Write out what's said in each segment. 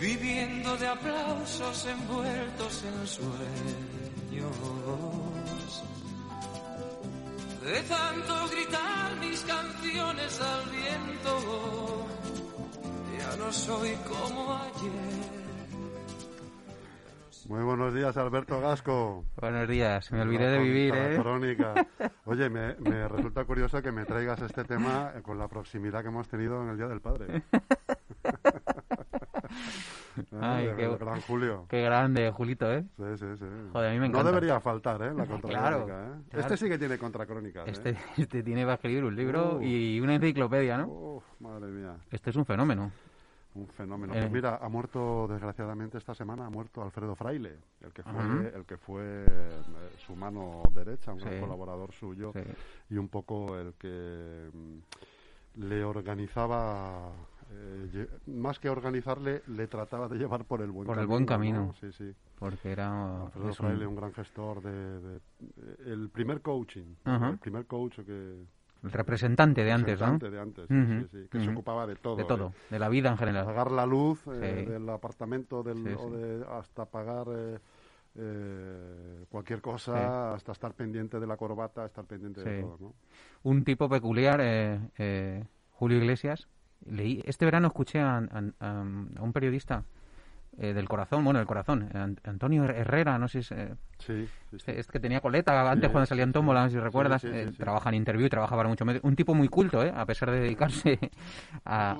viviendo de aplausos envueltos en sueños. De tanto gritar mis canciones al viento, ya no soy como ayer. Muy buenos días, Alberto Gasco. Buenos días, me olvidé de vivir, ¿eh? Crónica. Oye, me, me, resulta curioso que me traigas este tema con la proximidad que hemos tenido en el Día del Padre. Ay, qué, gran Julio. Qué grande, Julito, ¿eh? Sí, sí, sí. Joder, a mí me encanta. No debería faltar, ¿eh? La contracrónica, claro, ¿eh? Este sí que tiene contracrónica. Este, ¿eh? este tiene para escribir un libro Uh. y una enciclopedia, ¿no? Uf, madre mía. Este es un fenómeno. Un fenómeno. Eh. Pues mira, ha muerto, desgraciadamente, esta semana ha muerto Alfredo Fraile, el que fue, el que fue eh, su mano derecha, un gran colaborador suyo, Sí. y un poco el que mm, le organizaba, eh, más que organizarle, le trataba de llevar por el buen Por camino. el buen ¿no? camino. Sí, sí. Porque era... Alfredo es un- un gran gestor de, de- de- el primer coaching, Ajá. el primer coach que el representante de antes, ¿no? representante de antes, sí, Ujú, sí, sí, que se ujú. ocupaba de todo. De ¿eh? todo, de la vida en general. pagar la luz eh, Sí. del apartamento del, o de- hasta pagar eh, eh, cualquier cosa, hasta estar pendiente de la corbata, estar pendiente de todo, ¿no? Un tipo peculiar, eh, eh, Julio Iglesias. Leí, este verano escuché a, a- a- a un periodista eh, del corazón, bueno, del corazón, An- Antonio Herrera, no sé si es... eh, Sí, sí, sí. Este, este que tenía coleta antes cuando salía en Tómbola, no sí. sé si recuerdas. Eh. Trabaja en Interview trabaja para muchos medios. Un tipo muy culto, ¿eh? A pesar de dedicarse a,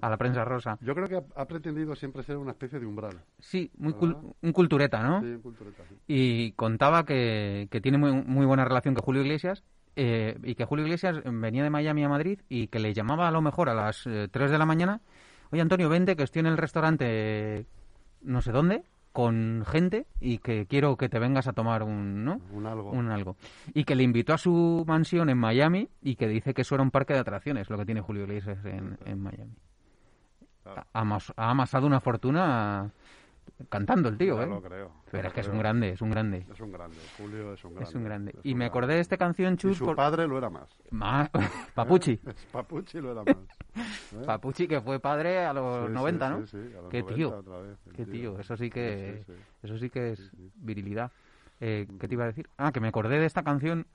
a- la prensa rosa. Yo creo que ha, pretendido siempre ser una especie de umbral. Sí, muy cul- un cultureta, ¿no? Sí, en cultureta. Y contaba que, que tiene muy, muy buena relación con Julio Iglesias eh, y que Julio Iglesias venía de Miami a Madrid y que le llamaba a lo mejor a las eh, 3 de la mañana. Oye, Antonio, vente que estoy en el restaurante no sé dónde con gente y que quiero que te vengas a tomar un, ¿no? Un algo. un algo. Y que le invitó a su mansión en Miami y que dice que eso era un parque de atracciones, lo que tiene Julio Iglesias en, en Miami. Claro. Ha, amas- ha amasado una fortuna cantando el tío, Ya ¿eh? lo creo. Pero lo es que es un grande, es un grande. Es un grande. Julio es un grande. Es un grande. es Y me grande. acordé de esta canción, Y Chus, su por- padre lo era más. Ma- Papuchi. Papuchi lo era más. ¿Eh? Papuchi que fue padre a los Sí, sí, 90, sí, ¿no? sí, a los Qué 90 tío. otra vez, Qué tío, eso sí que, Sí, sí, sí. eso sí que es Sí, sí. virilidad. Eh, ¿Qué te iba a decir? Ah, que me acordé de esta canción,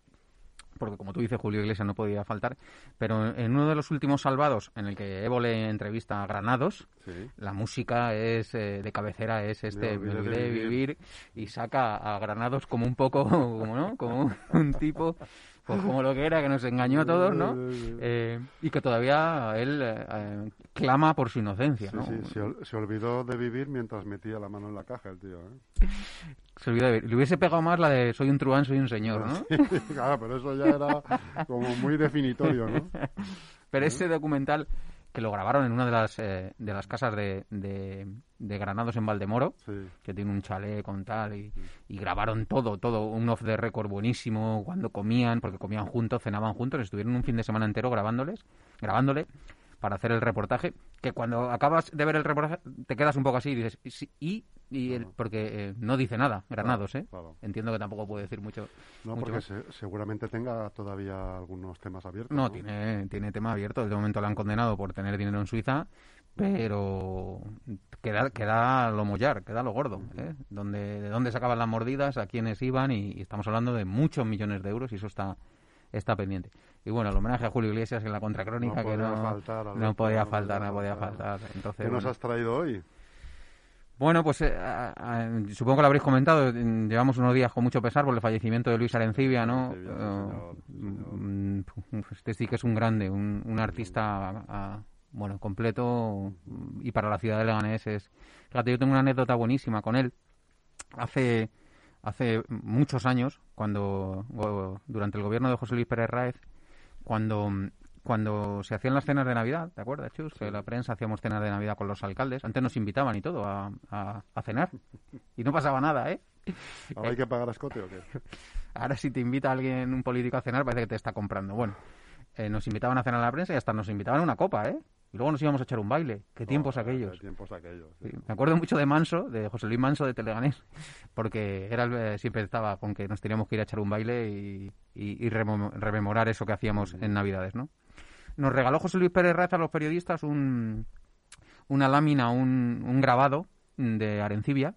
porque como tú dices, Julio Iglesias no podía faltar, pero en uno de los últimos salvados, en el que Evo le entrevista a Granados, Sí. la música es eh, de cabecera es este Me olvidé de vivir. vivir y saca a Granados como un poco como no como un tipo pues como lo que era que nos engañó a todos no Eh, y que todavía él eh, clama por su inocencia Sí, ¿no? sí, se, ol- se olvidó de vivir mientras metía la mano en la caja el tío. ¿eh? Se olvidó de vivir. le hubiese pegado más la de soy un truán soy un señor no claro, pero eso ya era como muy definitorio, ¿no? Pero ese documental que lo grabaron en una de las eh, de las casas de, de, de Granados en Valdemoro, Sí. que tiene un chalet con tal, y, y grabaron todo, todo, un off the record buenísimo, cuando comían, porque comían juntos, cenaban juntos, estuvieron un fin de semana entero grabándoles, grabándole para hacer el reportaje, que cuando acabas de ver el reportaje te quedas un poco así y dices, y, y, Claro. porque eh, no dice nada, Granados, ¿eh? Claro. Entiendo que tampoco puede decir mucho. No, mucho porque se- seguramente tenga todavía algunos temas abiertos. No, tiene, tiene tema abierto. De momento lo han condenado por tener dinero en Suiza, pero queda, queda lo mollar, queda lo gordo. ¿eh? Donde, de dónde sacaban las mordidas, a quiénes iban, y, y estamos hablando de muchos millones de euros y eso está está pendiente. Y bueno, el homenaje a Julio Iglesias en la contracrónica No que no, faltar, no podía no faltar, no podía faltar. Entonces, ¿Qué nos has traído hoy? Bueno, pues eh, a- a- supongo que lo habréis comentado. Llevamos unos días con mucho pesar por el fallecimiento de Luis Arencibia, ¿no? Sí, Eh, mm, Este sí que es un grande, un, un artista, a- bueno, completo y para la ciudad de Leganés es... Fíjate, yo tengo una anécdota buenísima con él. Hace, hace muchos años, cuando durante el gobierno de José Luis Pérez Ráez, cuando, cuando se hacían las cenas de Navidad, ¿te acuerdas, Chus? Que la prensa hacíamos cenas de Navidad con los alcaldes. Antes nos invitaban y todo a, a, a cenar. Y no pasaba nada, ¿eh? ¿Ahora hay que pagar a escote o qué? Ahora si te invita alguien, un político a cenar, parece que te está comprando. Bueno, eh, nos invitaban a cenar a la prensa y hasta nos invitaban a una copa, ¿eh? Y luego nos íbamos a echar un baile. ¿Qué tiempos Joder, aquellos? qué tiempos aquellos. sí. Me acuerdo mucho de Manso, de José Luis Manso de Teleganés, porque era el- eh, siempre estaba con que nos teníamos que ir a echar un baile y, y- rememorar eso que hacíamos en Navidades, ¿no? Nos regaló José Luis Pérez Raz a los periodistas un, una lámina, un, un grabado de Arencibia,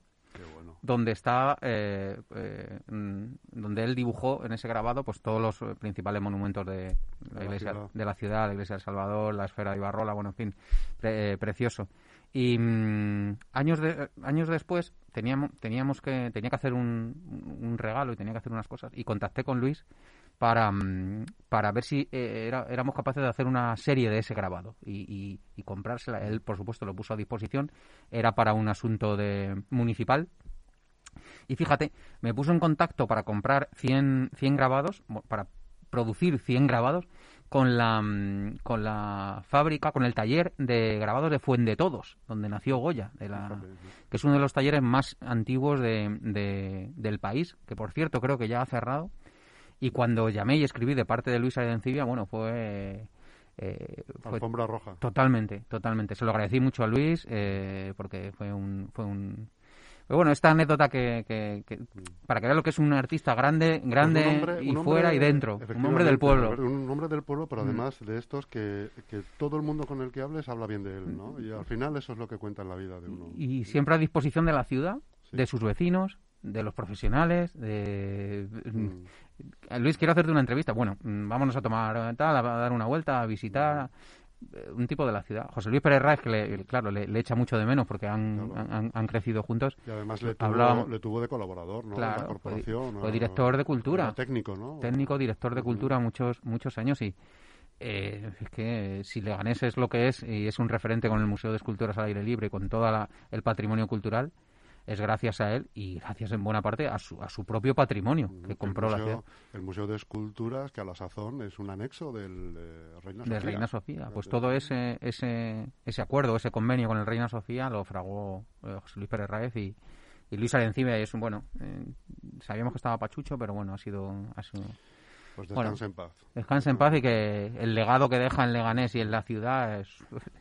donde está eh, eh, mm, donde él dibujó en ese grabado pues todos los eh, principales monumentos de la la iglesia ciudad. de la ciudad la iglesia del Salvador la esfera de Ibarrola bueno en fin pre- eh, precioso y mm, años de, años después teníamos teníamos que tenía que hacer un, un regalo y tenía que hacer unas cosas y contacté con Luis para, mm, para ver si eh, era- éramos capaces de hacer una serie de ese grabado y, y- y comprársela. Él, por supuesto, lo puso a disposición. Era para un asunto de municipal. Y fíjate, me puso en contacto para comprar 100, 100 grabados, para producir 100 grabados, con la, mm, con la fábrica, con el taller de grabados de Fuende Todos, donde nació Goya, de la, que es uno de los talleres más antiguos de, de- del país, que por cierto creo que ya ha cerrado. Y cuando llamé y escribí de parte de Luis Arencibia, bueno, fue... eh, fue Alfombra roja. Totalmente, totalmente. Se lo agradecí mucho a Luis eh, porque fue un, fue un. Pero bueno, esta anécdota que, que- que- para que vea lo que es un artista grande, grande Pues hombre- y hombre, fuera y dentro, un hombre del pueblo. Mm. Un hombre del pueblo, pero además de estos que, que todo el mundo con el que hables habla bien de él, ¿no? Y al final eso es lo que cuenta en la vida de uno. Y siempre a disposición de la ciudad, Sí. de sus vecinos, de los profesionales, de Mm. Luis, quiero hacerte una entrevista. Bueno, mm, vámonos a tomar eh, tal, a dar una vuelta, a visitar eh, un tipo de la ciudad. José Luis Pérez Ráez, que le, claro, le, le echa mucho de menos porque han, Claro. han, han crecido juntos. Y además le tuvo, le tuvo de colaborador, ¿no? Claro, la corporación. fue director de cultura. Técnico, ¿no? técnico, director de cultura muchos muchos años y eh, es que si Leganés es lo que es y es un referente con el Museo de Esculturas al aire libre y con todo el patrimonio cultural, es gracias a él y gracias en buena parte a su, a su propio patrimonio que El compró la museo- ciudad El Museo de Esculturas, que a la sazón es un anexo del eh, Reina de Sofía. Reina Sofía. Pues todo ese, ese, ese acuerdo, ese convenio con el Reina Sofía lo fragó eh, José Luis Pérez Raez y, y Luis Arencibia es un, bueno, eh, sabíamos que estaba pachucho, pero bueno, ha sido, ha sido Pues Bueno. descansa en paz. Descanse en paz y que el legado que deja en Leganés y en la ciudad es,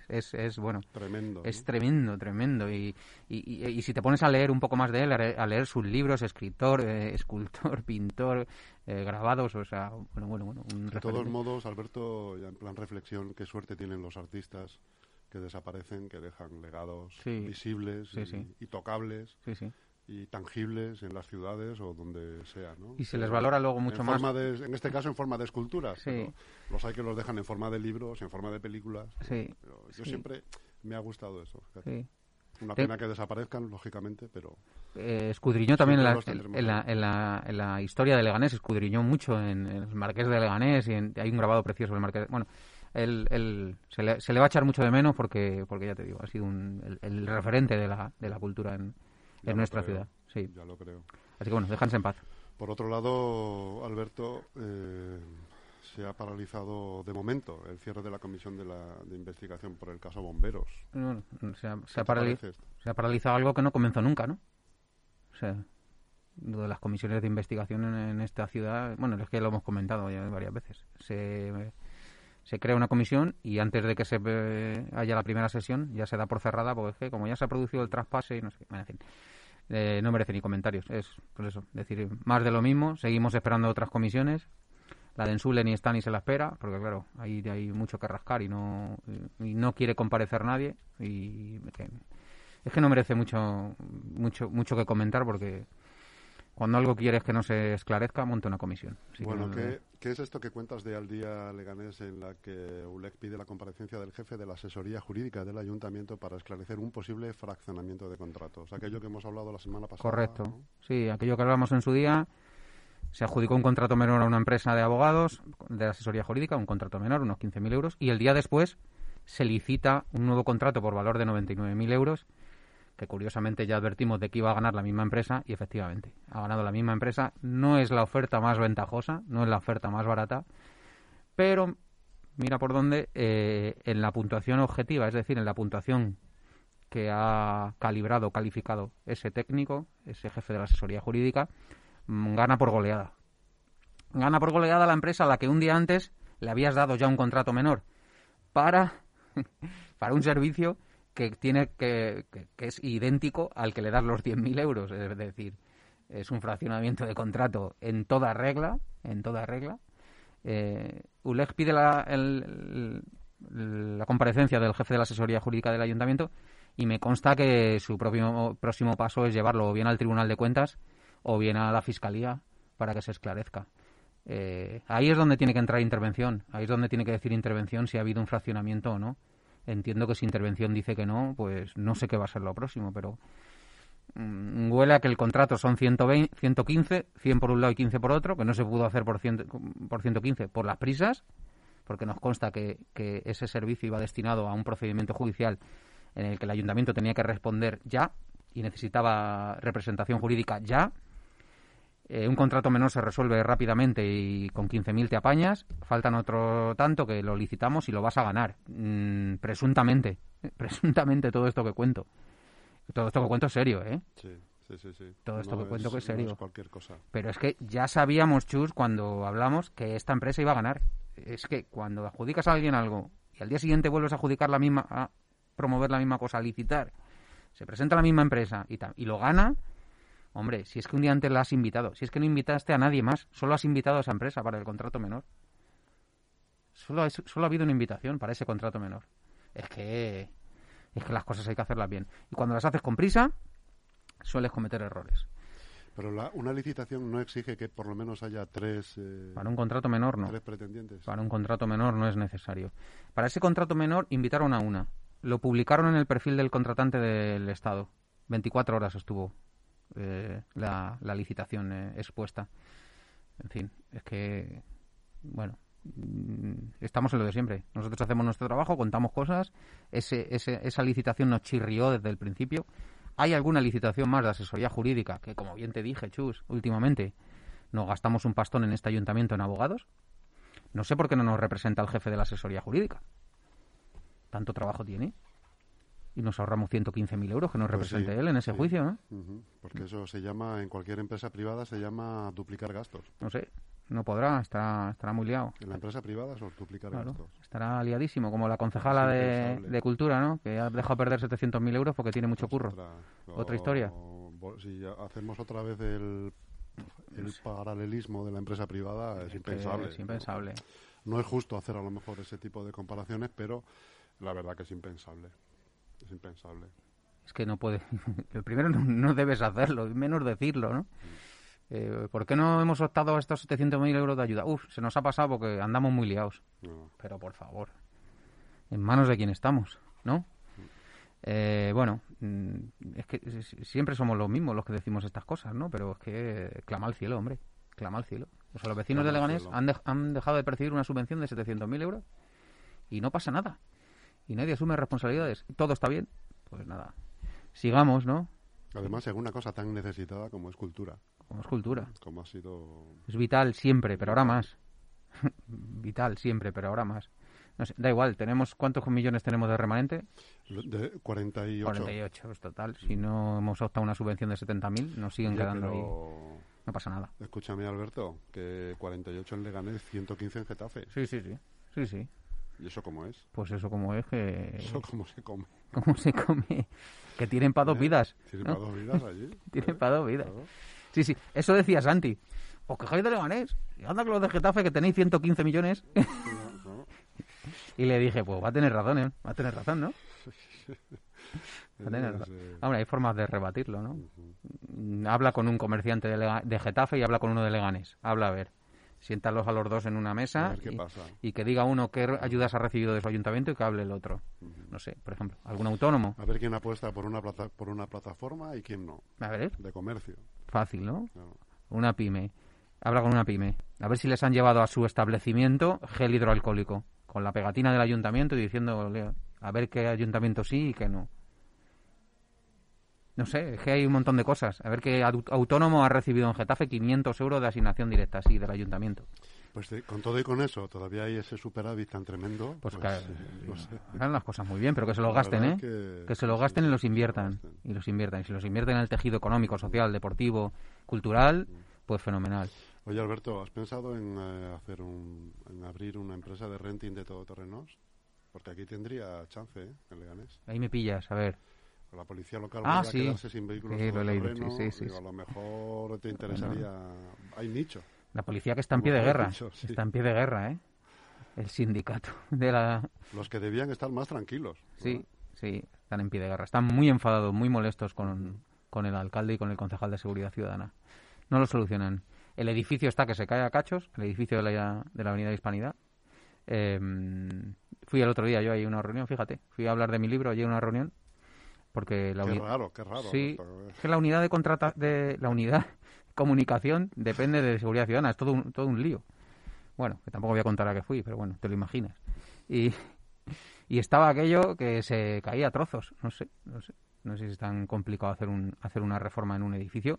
es, es bueno, Tremendo. es ¿no? tremendo, tremendo. Y, y, y- y si te pones a leer un poco más de él, a leer sus libros, escritor, eh, escultor, pintor, eh, grabados, o sea, bueno, bueno, bueno, un De todos modos, Alberto, ya en plan reflexión, qué suerte tienen los artistas que desaparecen, que dejan legados Sí. visibles Sí, y, sí. y tocables Sí, sí. Y tangibles en las ciudades o donde sea, ¿no? Y se les valora luego mucho en más. forma de- en este caso en forma de esculturas, Sí. los hay que los dejan en forma de libros, en forma de películas. Sí, Pero yo sí. siempre me ha gustado eso. sí. Una pena que desaparezcan, lógicamente, pero Eh, escudriñó también en la, en, la, en, la, en la historia de Leganés, escudriñó mucho en, el Marqués de Leganés y en- hay un grabado precioso del Marqués. Bueno, él, él- se, le, se le va a echar mucho de menos porque, porque ya te digo, ha sido un- el, el referente de la, de la cultura en, en nuestra creo. ciudad. Sí. ya lo creo. Así que bueno, déjanse en paz. Por otro lado, Alberto, eh, se ha paralizado de momento el cierre de la comisión de, la, de investigación por el caso Bomberos. Bueno, se, ha, paralizado algo que no comenzó nunca, ¿no? O sea, lo de las comisiones de investigación en, en esta ciudad, bueno, es que lo hemos comentado ya varias veces. Se, se crea una comisión y antes de que se eh, haya la primera sesión ya se da por cerrada porque es que como ya se ha producido el traspase y no sé qué, eh, no merece ni comentarios. Es, pues eso, decir, más de lo mismo. Seguimos esperando otras comisiones. La de Ensule ni está ni se la espera, porque claro, ahí hay mucho que rascar y no, y no quiere comparecer nadie. Y es que no merece mucho, mucho, mucho que comentar porque cuando algo quieres que no se esclarezca, monta una comisión. Así que bueno, no- ¿qué, qué es esto que cuentas de Al Día Leganés en la que ULEC pide la comparecencia del jefe de la asesoría jurídica del ayuntamiento para esclarecer un posible fraccionamiento de contratos? Aquello que hemos hablado la semana pasada. Correcto. ¿no? Sí, aquello que hablamos en su día, se adjudicó un contrato menor a una empresa de abogados de asesoría jurídica, un contrato menor, unos 15.000 euros, y el día después se licita un nuevo contrato por valor de 99.000 euros, que curiosamente ya advertimos de que iba a ganar la misma empresa, y efectivamente, ha ganado la misma empresa. No es la oferta más ventajosa, no es la oferta más barata, pero mira por dónde, eh, en la puntuación objetiva, es decir, en la puntuación que ha calibrado, calificado ese técnico, ese jefe de la asesoría jurídica, mm, gana por goleada. Gana por goleada la empresa a la que un día antes le habías dado ya un contrato menor para, para un servicio que tiene que, que, es idéntico al que le das los 100.000 euros, es decir, es un fraccionamiento de contrato en toda regla, en toda regla. Eh, ULEG pide la, la comparecencia del jefe de la asesoría jurídica del ayuntamiento y me consta que su propio próximo paso es llevarlo bien al Tribunal de Cuentas o bien a la Fiscalía para que se esclarezca. Eh, ahí es donde tiene que entrar intervención, ahí es donde tiene que decir intervención si ha habido un fraccionamiento o no. Entiendo que si intervención dice que no, pues no sé qué va a ser lo próximo, pero mm, huele a que el contrato son 120, 115, 100 por un lado y 15 por otro, que no se pudo hacer por, por 115 por las prisas, porque nos consta que ese servicio iba destinado a un procedimiento judicial en el que el ayuntamiento tenía que responder ya y necesitaba representación jurídica ya. Eh, un contrato menor se resuelve rápidamente y con 15.000 te apañas. Faltan otro tanto que lo licitamos y lo vas a ganar. Mm, presuntamente. Presuntamente todo esto que cuento. Todo esto que cuento es serio, ¿eh? Sí. Sí, sí, Todo esto que cuento que es serio. cualquier cosa. Pero es que ya sabíamos, Chus, cuando hablamos, que esta empresa iba a ganar. Es que cuando adjudicas a alguien algo y al día siguiente vuelves a adjudicar la misma, promover la misma cosa, licitar, se presenta la misma empresa y, y lo gana, hombre, si es que un día antes la has invitado, si es que no invitaste a nadie más, solo has invitado a esa empresa para el contrato menor. Solo, solo ha habido una invitación para ese contrato menor. Es que, es que las cosas hay que hacerlas bien. Y cuando las haces con prisa, sueles cometer errores. Pero la, una licitación no exige que por lo menos haya tres. Eh, para un contrato menor no. Tres pretendientes. Para un contrato menor no es necesario. Para ese contrato menor invitaron a una lo publicaron en el perfil del contratante del Estado. 24 horas estuvo eh, la, licitación eh, expuesta. En fin, es que, bueno, mm, estamos en lo de siempre. Nosotros hacemos nuestro trabajo, contamos cosas. Ese, esa licitación nos chirrió desde el principio. Hay alguna licitación más de asesoría jurídica que, como bien te dije, Chus, últimamente nos gastamos un pastón en este ayuntamiento en abogados. No sé por qué no nos representa el jefe de la asesoría jurídica tanto trabajo tiene y nos ahorramos 115.000 euros que nos pues represente él en ese juicio, ¿no? Porque eso se llama, en cualquier empresa privada se llama duplicar gastos. No sé, no podrá, estará, estará muy liado. En la empresa privada es duplicar gastos. Estará liadísimo, como la concejala de, Cultura, ¿no? Que ha dejado perder 700.000 euros porque tiene mucho pues curro. Otra, historia. si hacemos otra vez el, el paralelismo de la empresa privada, es, impensable. Es impensable. no es justo hacer a lo mejor ese tipo de comparaciones, pero la verdad que es impensable. Es impensable. Es que no puede. El primero no, debes hacerlo, menos decirlo, ¿no? Mm. Eh, ¿Por qué no hemos optado a estos 700.000 euros de ayuda? Uf, se nos ha pasado porque andamos muy liados. Pero por favor, en manos de quién estamos, ¿no? Mm. Eh, bueno, mm, es que siempre somos los mismos los que decimos estas cosas, ¿no? Pero es que clama al cielo, hombre. Clama al cielo. O sea, los vecinos de Leganés han, han, dejado de percibir una subvención de 700.000 euros y no pasa nada y nadie asume responsabilidades, todo está bien, pues nada, sigamos, ¿no? Además, según una cosa tan necesitada como es cultura. Como es cultura. Como ha sido... Es vital siempre, pero ahora más. vital siempre, pero ahora más. No sé, da igual, tenemos ¿cuántos millones tenemos de remanente? De 48. 48, es total. Si no hemos optado una subvención de 70.000, nos siguen quedando ahí. No pasa nada. Escúchame, Alberto, que 48 en Leganés, 115 en Getafe. Sí, sí, sí. Sí, sí. ¿Y eso cómo es? Pues eso como es que... ¿Eso cómo se come? ¿Cómo se come? Que tienen para dos ¿Eh? vidas. ¿Tienen para dos vidas allí? tienen para dos vidas. Sí, sí, eso decía Santi. Os quejáis de Leganés. Y anda con los de Getafe que tenéis 115 millones. y le dije, pues va a tener razón, ¿eh? Va a tener razón, ¿no? Va a tener razón. Hombre, hay formas de rebatirlo, ¿no? Habla con un comerciante de, de Getafe y habla con uno de Leganés. Habla a ver siéntalos a los dos en una mesa y, que diga uno qué ayudas ha recibido de su ayuntamiento y que hable el otro. No sé, por ejemplo, algún autónomo. A ver quién apuesta por una, por una plataforma y quién no. A ver. De comercio. Fácil, ¿no? Una pyme. Habla con una pyme. A ver si les han llevado a su establecimiento gel hidroalcohólico. Con la pegatina del ayuntamiento y diciendo a ver qué ayuntamiento sí y qué no. No sé, es que hay un montón de cosas. A ver qué autónomo ha recibido en Getafe 500 euros de asignación directa, sí, del ayuntamiento. Pues con todo y con eso, todavía hay ese superávit tan tremendo. Pues, pues, claro, eh, no sé. hagan las cosas muy bien, pero que se lo La gasten, ¿eh? Que, que- se lo sí, gasten y los inviertan. gasten. Y los inviertan. Y si los invierten en el tejido económico, social, deportivo, cultural, pues fenomenal. Oye, Alberto, ¿has pensado en eh, hacer un, en abrir una empresa de renting de todoterrenos? Porque aquí tendría chance, ¿eh? En Leganés. Ahí me pillas, a ver. La policía local Ah, sí. quedarse sin vehículos Sí, lo leído, sí, sí, digo, sí. A lo mejor te interesaría... Hay nicho. La policía que está en pie de guerra. Está en pie de guerra, ¿eh? El sindicato de la... Los que debían estar más tranquilos. Sí, sí, están en pie de guerra. Están muy enfadados, muy molestos con, con el alcalde y con el concejal de Seguridad Ciudadana. No lo solucionan. El edificio está que se cae a cachos, el edificio de la, de la Avenida Hispanidad. Eh, fui el otro día yo ahí a una reunión, fíjate. Fui a hablar de mi libro allí a una reunión. Porque la Qué raro, qué raro. Sí, es que la unidad de contrata de la unidad comunicación depende de seguridad ciudadana, es todo un, todo un lío. Bueno, que tampoco voy a contar a qué fui, pero bueno, te lo imaginas. Y, y estaba aquello que se caía a trozos, no sé, no sé. No sé si es tan complicado hacer un hacer una reforma en un edificio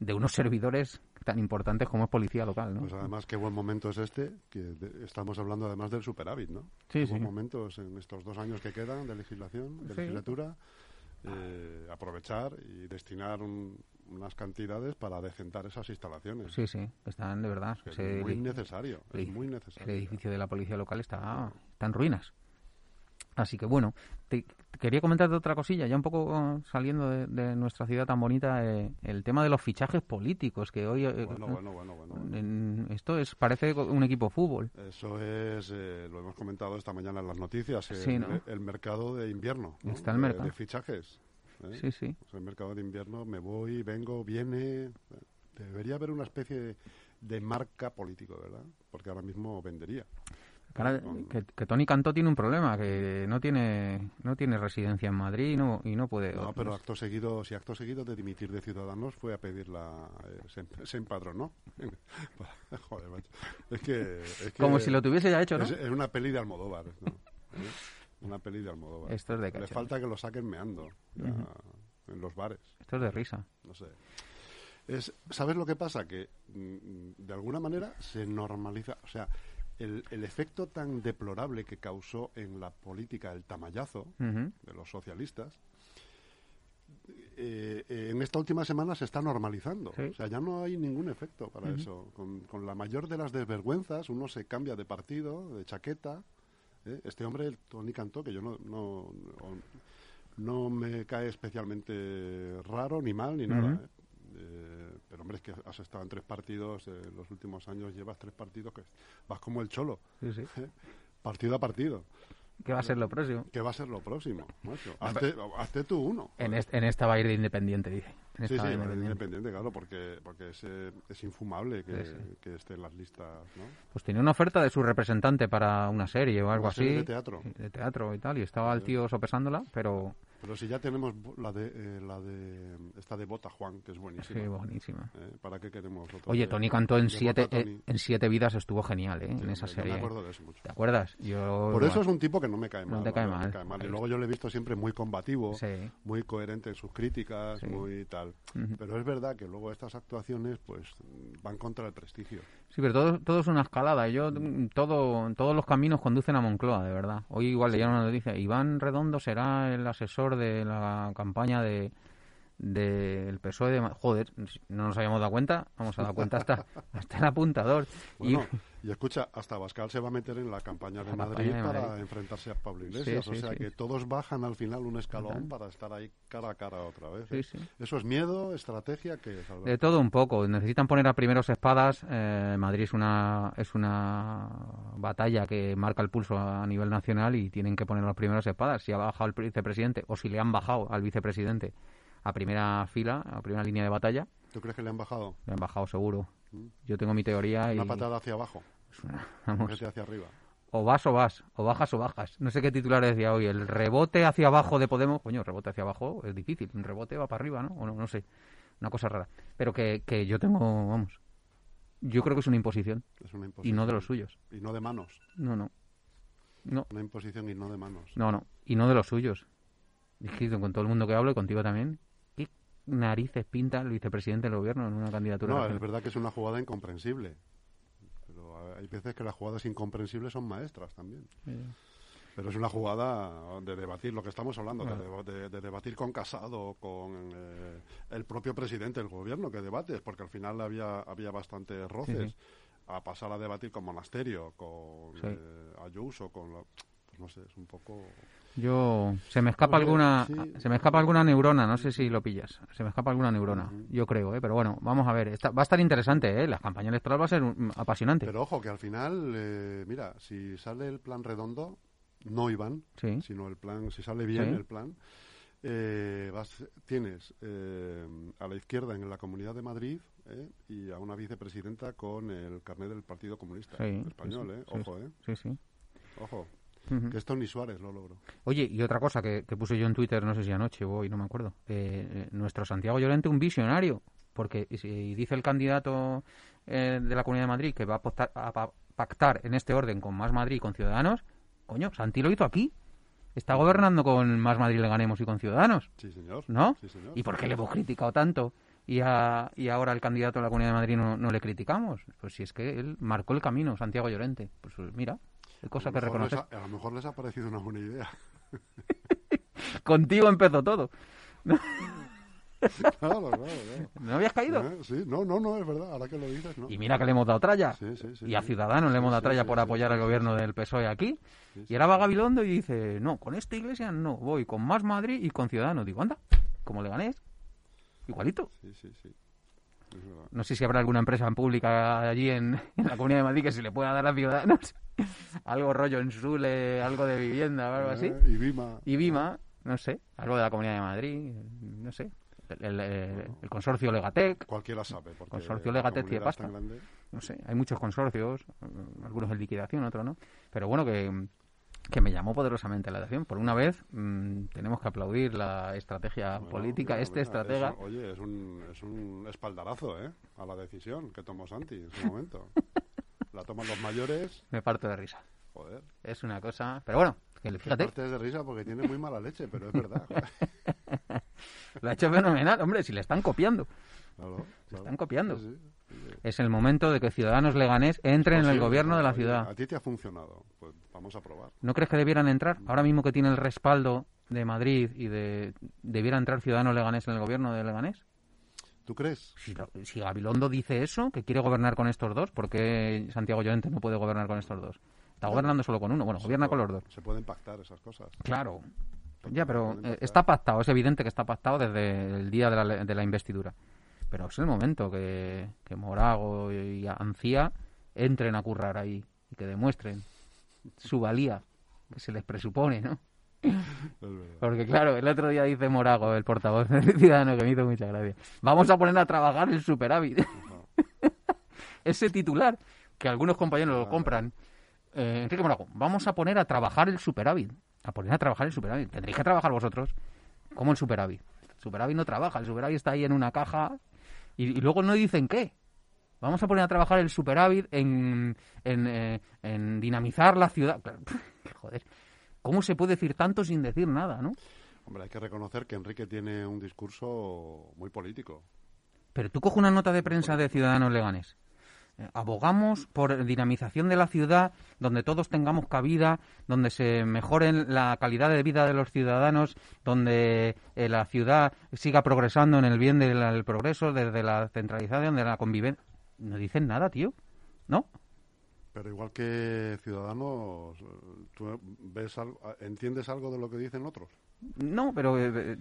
de unos servidores tan importantes como es policía local, ¿no? Pues además, qué buen momento es este, que de- estamos hablando además del superávit, ¿no? Sí, Qué sí. buen momentos en estos dos años que quedan de legislación, de Sí. legislatura, eh, aprovechar y destinar un- unas cantidades para decentar esas instalaciones. Sí, sí, están de verdad. Que es muy necesario, el es edificio de la policía local está, está en ruinas. Así que bueno, te, te quería comentarte otra cosilla, ya un poco eh, saliendo de, de nuestra ciudad tan bonita, eh, el tema de los fichajes políticos, que hoy... eh, Bueno, bueno, bueno, bueno. en- esto es parece un equipo de fútbol. Eso es, eh, lo hemos comentado esta mañana en las noticias, el, Sí, ¿no? el mercado de invierno. ¿no? Está el De- mercado. De, fichajes. ¿eh? Sí, sí. O sea, el mercado de invierno, me voy, vengo, viene. Debería haber una especie de, de marca político, ¿verdad? Porque ahora mismo vendería. Que, que Tony Cantó tiene un problema, que no tiene no tiene residencia en Madrid y no, y no puede... No, pero acto seguido, si acto seguido de dimitir de Ciudadanos fue a pedir la... eh, se, se empadronó. Joder, macho. Es que... es que Como si lo tuviese ya hecho, ¿no? Es, es una peli de Almodóvar. ¿no? ¿Eh? Una peli de Almodóvar. Esto es de Le cacho. falta que lo saquen meando ya, en los bares. Esto es de risa. No sé. Es, ¿Sabes lo que pasa? Que mm, de alguna manera se normaliza. O sea, el, el efecto tan deplorable que causó en la política el tamallazo de los socialistas, eh, eh, en esta última semana se está normalizando. Sí. O sea, ya no hay ningún efecto para eso. Con, con la mayor de las desvergüenzas, uno se cambia de partido, de chaqueta. ¿eh? Este hombre, el Tony Cantó, que yo no, no, no, no me cae especialmente raro, ni mal, ni nada. Eh, pero hombre, es que has estado en tres partidos, eh, en los últimos años llevas tres partidos que vas como el cholo, Sí, sí. partido a partido. ¿Qué va a ser lo próximo? ¿Qué va a ser lo próximo? macho? Hazte, hazte tú uno. En, est- en esta va a ir de independiente, dice. En Sí, esta sí, de independiente. independiente, claro, porque, porque es, eh, es infumable que, Sí, sí. que esté en las listas, ¿no? Pues tenía una oferta de su representante para una serie o algo Una así. serie de teatro. De teatro y tal. Y estaba el tío sopesándola, pero Pero si ya tenemos la de, eh, la de esta de Bota Juan, que es buenísima. sí, buenísima. ¿eh? ¿Para qué queremos otra Oye, Tony Cantó en siete, Bota eh, en siete vidas estuvo genial, ¿eh? Sí, en esa yo serie. me acuerdo de eso mucho. ¿Te acuerdas? Yo, Por eso es un tipo que no me cae No mal. te cae ¿vale? mal. Me cae mal. Y luego yo le he visto siempre muy combativo, Sí. muy coherente en sus críticas, Sí. muy tal. Ujú. Pero es verdad que luego estas actuaciones pues van contra el prestigio. Sí, pero todo, todo es una escalada. Yo, mm, todo, todos los caminos conducen a Moncloa, de verdad. Hoy igual leía una noticia. Iván Redondo será el asesor de la campaña de del PSOE E de... Ma- Joder, no nos habíamos dado cuenta. Vamos a dar cuenta hasta, hasta el apuntador. Bueno, y escucha, hasta Bascal se va a meter en la campaña de La Madrid campaña de para Madrid. enfrentarse a Pablo Iglesias. Sí, o sí, sea sí. que todos bajan al final un escalón para estar ahí cara a cara otra vez. ¿eh? Eso es miedo, estrategia, que? De todo un poco. Necesitan poner a primeros espadas. Eh, Madrid es una, es una batalla que marca el pulso a nivel nacional y tienen que poner los primeros espadas. Si ha bajado el vicepresidente o si le han bajado al vicepresidente a primera fila, a primera línea de batalla, ¿Tú crees que le han bajado? le han bajado seguro. Yo tengo mi teoría y... Una patada hacia abajo, es una- en vamos, hacia arriba. o vas o vas, o bajas o bajas. No sé qué titular decía hoy. El rebote hacia abajo de Podemos. Coño, rebote hacia abajo es difícil. Un rebote va para arriba, ¿no? O no, no sé. Una cosa rara. Pero que, que yo tengo, vamos. Yo creo que es una imposición. Es una Y no de los suyos. Y no de manos. No, no. No, Una imposición y no de manos. no, no. Y no de los suyos. Dijiste con todo el mundo que hablo y contigo también. ¿Qué narices pinta el vicepresidente del gobierno en una candidatura? No, es verdad que es una jugada incomprensible. Pero hay veces que las jugadas incomprensibles son maestras también. Pero es una jugada de debatir lo que estamos hablando, de, de, debatir con Casado, con eh, el propio presidente del gobierno que debates, porque al final había, había bastantes roces. A pasar a debatir con Monasterio, con eh, Ayuso, con... pues no sé, es un poco... Yo se me escapa alguna se me escapa alguna neurona, no sé si lo pillas. Se me escapa alguna neurona, yo creo, ¿eh? pero bueno, vamos a ver, va a estar interesante, ¿eh? La campaña electoral va a ser apasionante. Pero ojo que al final, eh, mira, si sale el plan redondo, no Iván, sino el plan, si sale bien el plan, eh, tienes eh, a la izquierda en la Comunidad de Madrid eh, y a una vicepresidenta con el carnet del Partido Comunista Español, ¿eh? Ojo, ¿eh? Sí, sí. Ojo. Que esto ni Suárez lo logró. Oye, y otra cosa que, puse yo en Twitter, no sé si anoche o hoy, no me acuerdo. nuestro Santiago Llorente, un visionario. Porque y dice el candidato de la Comunidad de Madrid que va a, a pactar en este orden con Más Madrid y con Ciudadanos, Coño, Santi lo hizo aquí. Está gobernando con Más Madrid le ganemos y con Ciudadanos. Sí, señor. ¿No? ¿Y por qué le hemos criticado tanto? Y, a, y ahora el candidato a la Comunidad de Madrid no, le criticamos. Pues si es que él marcó el camino, Santiago Llorente. Pues mira, cosa que reconocer. A, lo mejor les ha parecido una buena idea. Contigo empezó todo. claro, claro, ¿No habías caído? Eh, sí, no, no, no, es verdad, ahora que lo dices, ¿no? Y mira que le hemos dado tralla. Sí, sí, sí, y a Ciudadanos le hemos dado tralla por apoyar al gobierno del PSOE aquí. y ahora va Gabilondo y dice, no, con esta iglesia no, voy con Más Madrid y con Ciudadanos. Digo, anda, como le ganéis, igualito. Sí, sí, sí. No sé si habrá alguna empresa pública allí en, la Comunidad de Madrid que se le pueda dar a Ciudadanos algo rollo en Sule, algo de vivienda o algo así. Eh, y Vima. Y Vima, no sé, algo de la Comunidad de Madrid, no sé el, consorcio Legatec. Cualquiera sabe. Porque consorcio Legatec tiene pasta. No sé, hay muchos consorcios, algunos en liquidación, otros no. Pero bueno, que, que me llamó poderosamente la atención. Por una vez mm, tenemos que aplaudir la estrategia política. este estratega. oye, es un, es un espaldarazo ¿eh? a la decisión que tomó Santi en su momento. la toman los mayores. Me parto de risa. Joder. Es una cosa. Pero bueno, que fíjate. Me de risa porque tiene muy mala leche, pero es verdad. Lo ha hecho fenomenal, hombre, si le están copiando. Le están copiando. Es el momento de que Ciudadanos Leganés entren en el gobierno de la ciudad. A ti te ha funcionado, pues vamos a probar. ¿No crees que debieran entrar? Ahora mismo que tiene el respaldo de Madrid y de... ¿Debiera entrar Ciudadanos Leganés en el gobierno de Leganés? ¿Tú crees? Si, si, Gabilondo dice eso, que quiere gobernar con estos dos, ¿por qué Santiago Llorente no puede gobernar con estos dos? Está gobernando solo con uno. Bueno, gobierna con los dos. Se pueden pactar esas cosas. Claro. Ya, pero eh, está pactado, es evidente que está pactado desde el día de la, de la investidura. Pero es el momento que, que Morago y Ancía entren a currar ahí y que demuestren su valía, que se les presupone, ¿no? Porque claro, el otro día dice Morago, el portavoz del Ciudadano, que me hizo mucha gracia. Vamos a poner a trabajar el superávit. Ese titular, que algunos compañeros lo compran. Eh, Enrique Morago, vamos a poner a trabajar el superávit a poner a trabajar el superávit. Tendréis que trabajar vosotros. como el superávit? El superávit no trabaja, el superávit está ahí en una caja y, luego no dicen qué. Vamos a poner a trabajar el superávit en, en, eh, en dinamizar la ciudad. Joder, ¿cómo se puede decir tanto sin decir nada, no? Hombre, hay que reconocer que Enrique tiene un discurso muy político. Pero tú coges una nota de prensa de Ciudadanos Leganes abogamos por dinamización de la ciudad, donde todos tengamos cabida, donde se mejore la calidad de vida de los ciudadanos, donde eh, la ciudad siga progresando en el bien del progreso, desde la centralización, de la convivencia. No dicen nada, tío. ¿No? Pero igual que ciudadanos, ¿tú ves entiendes algo de lo que dicen otros? No, pero, eh,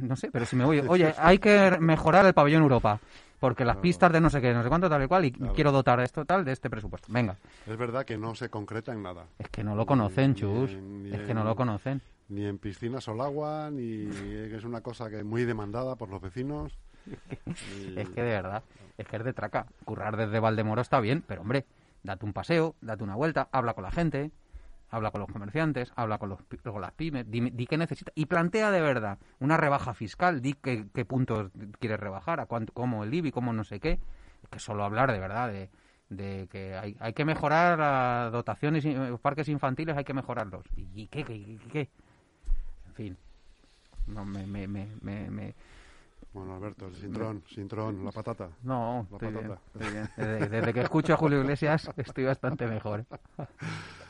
no sé, pero si me voy, oye, hay que mejorar el pabellón Europa, porque las pistas de no sé qué, no sé cuánto, tal y cual, y quiero dotar esto tal de este presupuesto. Venga. Es verdad que no se concreta en nada. Es que no lo conocen, chus. es que no lo conocen. Ni en piscinas o agua, ni que es una cosa que es muy demandada por los vecinos. Es que de verdad, es que es de traca. Currar desde Valdemoro está bien, pero hombre, date un paseo, date una vuelta, habla con la gente, habla con los comerciantes, habla con, los, con las pymes, di, qué necesita y plantea de verdad una rebaja fiscal, di qué, qué puntos quieres rebajar, a cuánto, cómo el IBI, cómo no sé qué. Que solo hablar de verdad de, de que hay, hay que mejorar las dotaciones, los parques infantiles hay que mejorarlos. ¿Y qué? ¿Qué? qué, En fin. No, me, me, me, me, Bueno, Alberto, el sintrón, sintrón, la patata. No, La estoy bien, patata. estoy bien. Desde, desde que escucho a Julio Iglesias estoy bastante mejor.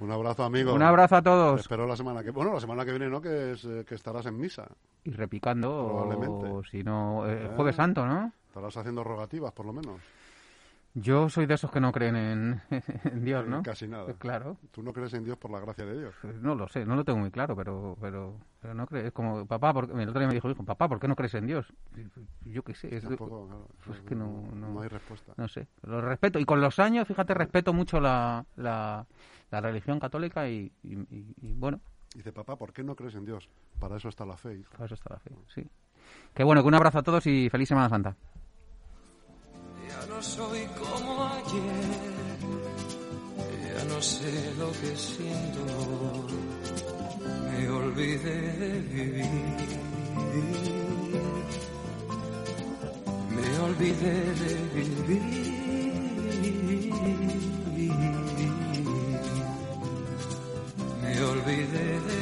Un abrazo, amigo. Un abrazo a Te todos. espero la semana que bueno, la semana que viene no, que es eh, que estarás en misa. Y repicando, o Probablemente. si no, eh, Eh. Jueves Santo, ¿no? Estarás haciendo rogativas, por lo menos. Yo soy de esos que no creen en, en Dios, ¿no? Casi nada. Claro. Tú no crees en Dios por la gracia de Dios. No lo sé, no lo tengo muy claro, pero pero, pero no crees. Es como, papá, ¿por qué-?" el otro día me dijo, hijo, papá, ¿por qué no crees en Dios? Yo qué sé, es, Tampoco, claro, pues que no- no- hay respuesta. no sé, lo respeto. Y con los años, fíjate, respeto mucho la, la, la religión católica y, y- y- y, bueno, Dice, papá, ¿por qué no crees en Dios? Para eso está la fe, hijo. para eso está la fe, sí. Que bueno, que un abrazo a todos y feliz Semana Santa. Ya no soy como ayer, ya no sé lo que siento, me olvidé de vivir, me olvidé de vivir, me olvidé de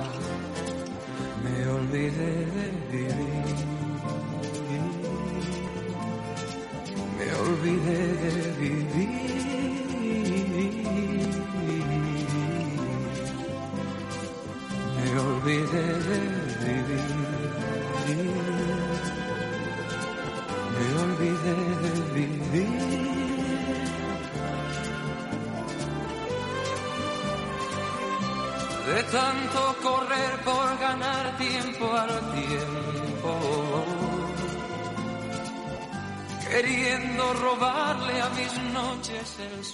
me olvidé de vivir. Me olvidé de vivir. Me olvidé de vivir. Me olvidé de vivir. de tanto queriendo robarle a mis noches el